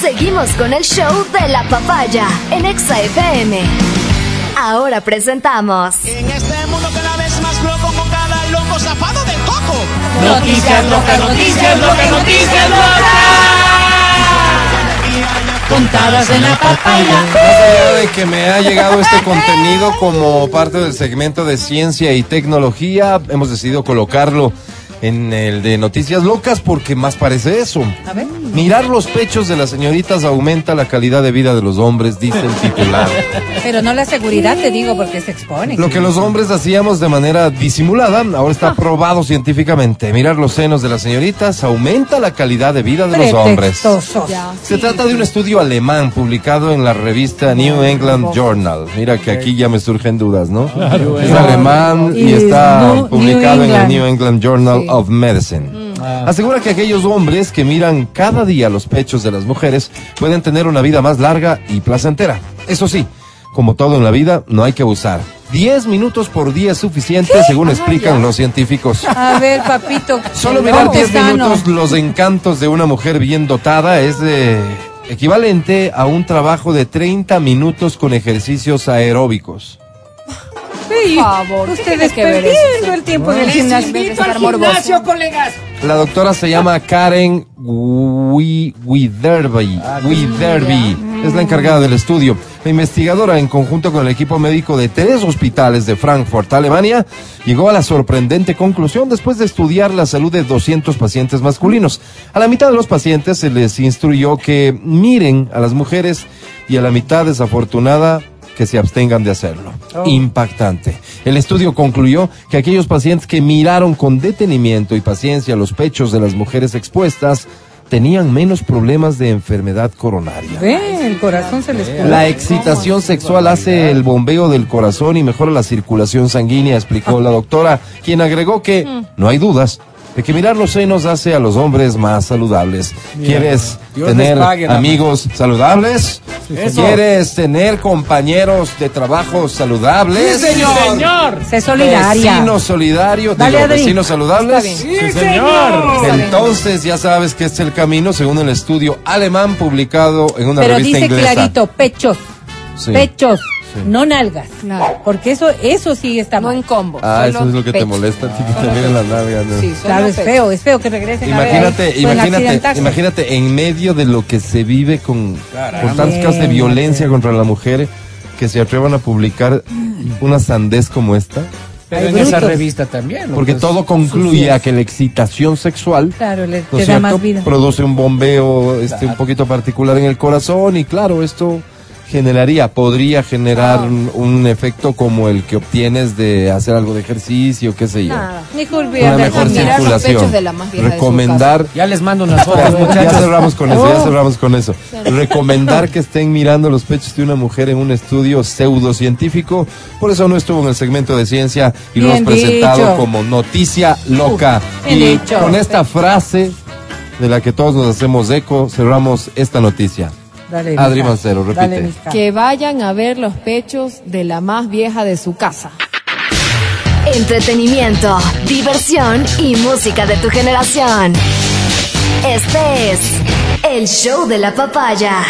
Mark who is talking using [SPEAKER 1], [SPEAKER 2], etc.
[SPEAKER 1] Seguimos con el show de la papaya en Exa FM. Ahora presentamos.
[SPEAKER 2] En este mundo cada vez más loco con cada loco zafado de coco.
[SPEAKER 3] Noticias locas, noticias locas, noticias locas. Contadas en la papaya.
[SPEAKER 4] Más allá de que me ha llegado este contenido como parte del segmento de ciencia y tecnología, hemos decidido colocarlo en el de Noticias Locas porque más parece eso.
[SPEAKER 5] A ver.
[SPEAKER 4] Mirar los pechos de las señoritas aumenta la calidad de vida de los hombres, dice el titular.
[SPEAKER 5] Pero no la seguridad, te digo, porque se exponen.
[SPEAKER 4] Lo que los hombres hacíamos de manera disimulada, ahora está probado científicamente. Mirar los senos de las señoritas aumenta la calidad de vida de los hombres.
[SPEAKER 5] Pretextosos.
[SPEAKER 4] Se trata de un estudio alemán publicado en la revista New England Journal. Mira que aquí ya me surgen dudas, ¿no? es alemán y
[SPEAKER 5] Y
[SPEAKER 4] está publicado en el. New England Journal of Medicine. Asegura que aquellos hombres que miran cada día los pechos de las mujeres pueden tener una vida más larga y placentera. Eso sí, como todo en la vida, no hay que abusar. 10 minutos por día es suficiente, según explican los científicos.
[SPEAKER 5] A ver, papito.
[SPEAKER 4] Solo mirar
[SPEAKER 5] ojo
[SPEAKER 4] 10
[SPEAKER 5] sano.
[SPEAKER 4] minutos los encantos de una mujer bien dotada es eh, equivalente a un trabajo de 30 minutos con ejercicios aeróbicos.
[SPEAKER 5] Sí,
[SPEAKER 6] Por favor, ¿qué
[SPEAKER 5] Ustedes perdiendo el tiempo en el gimnasio.
[SPEAKER 3] Invito al gimnasio, colegas.
[SPEAKER 4] La doctora se llama Karen Wi- Widerby. Widerby. Es la encargada del estudio. La investigadora, en conjunto con el equipo médico de tres hospitales de Frankfurt, Alemania, llegó a la sorprendente conclusión después de estudiar la salud de 200 pacientes masculinos. A la mitad de los pacientes se les instruyó que miren a las mujeres y a la mitad desafortunada que se abstengan de hacerlo. Impactante. El estudio concluyó que aquellos pacientes que miraron con detenimiento y paciencia los pechos de las mujeres expuestas tenían menos problemas de enfermedad coronaria.
[SPEAKER 5] El corazón se les
[SPEAKER 4] La excitación sexual hace el bombeo del corazón y mejora la circulación sanguínea, explicó la doctora, quien agregó que no hay dudas de que mirar los senos hace a los hombres más saludables. ¿Quieres
[SPEAKER 3] Dios
[SPEAKER 4] tener
[SPEAKER 3] pague,
[SPEAKER 4] amigos saludables? ¿Quieres tener compañeros de trabajo saludables?
[SPEAKER 3] señor.
[SPEAKER 5] Sé solidaria.
[SPEAKER 4] Vecinos solidarios,
[SPEAKER 5] Dale,
[SPEAKER 4] digo, vecinos saludables.
[SPEAKER 3] Sí, señor.
[SPEAKER 4] Entonces ya sabes que este es el camino según el estudio alemán publicado en una
[SPEAKER 5] Pero
[SPEAKER 4] revista
[SPEAKER 5] dice
[SPEAKER 4] inglesa.
[SPEAKER 5] clarito, pechos.
[SPEAKER 4] Sí.
[SPEAKER 5] Pechos.
[SPEAKER 4] Sí.
[SPEAKER 5] No nalgas.
[SPEAKER 6] Claro.
[SPEAKER 5] Porque eso, eso sí está
[SPEAKER 6] No
[SPEAKER 5] mal.
[SPEAKER 6] en combo.
[SPEAKER 4] Ah,
[SPEAKER 6] solo
[SPEAKER 4] eso es lo que te
[SPEAKER 6] pecho.
[SPEAKER 4] molesta, a ti que te miren las nalgas, ¿no?
[SPEAKER 6] Sí,
[SPEAKER 5] Claro, es feo, es feo que regresen a ver
[SPEAKER 4] Imagínate, imagínate, imagínate en medio de lo que se vive con,
[SPEAKER 3] Caramba.
[SPEAKER 4] con tantos casos de violencia contra la mujer que se atrevan a publicar una sandez como esta,
[SPEAKER 3] Pero
[SPEAKER 5] Hay
[SPEAKER 3] en esa
[SPEAKER 5] brutos.
[SPEAKER 3] revista también. ¿no?
[SPEAKER 4] porque
[SPEAKER 3] Pues,
[SPEAKER 4] todo concluye a que la excitación sexual
[SPEAKER 5] Claro, le,
[SPEAKER 4] ¿no
[SPEAKER 5] te da más vida.
[SPEAKER 4] produce un bombeo este un poquito particular en el corazón y claro, esto generaría, podría generar un, un efecto como el que obtienes de hacer algo de ejercicio, qué sé yo.
[SPEAKER 6] Nada.
[SPEAKER 5] Mejor
[SPEAKER 4] Una mejor circulación.
[SPEAKER 6] pechos de la más
[SPEAKER 4] Recomendar
[SPEAKER 3] Ya les mando unas fotos,
[SPEAKER 4] Espera, ya
[SPEAKER 3] muchachos.
[SPEAKER 4] cerramos con eso,
[SPEAKER 5] Oh.
[SPEAKER 4] ya cerramos con eso. Recomendar que estén mirando los pechos de una mujer en un estudio pseudocientífico, por eso no estuvo en el segmento de ciencia y lo hemos presentado
[SPEAKER 5] dicho.
[SPEAKER 4] como noticia loca.
[SPEAKER 5] bien
[SPEAKER 4] y
[SPEAKER 5] dicho.
[SPEAKER 4] con esta frase de la que todos nos hacemos eco, cerramos esta noticia.
[SPEAKER 5] Dale,
[SPEAKER 4] Adri. Mancero, repite.
[SPEAKER 5] Dale.
[SPEAKER 6] Que vayan a ver los pechos de la más vieja de su casa.
[SPEAKER 1] Entretenimiento, diversión y música de tu generación. Este es el show de la papaya.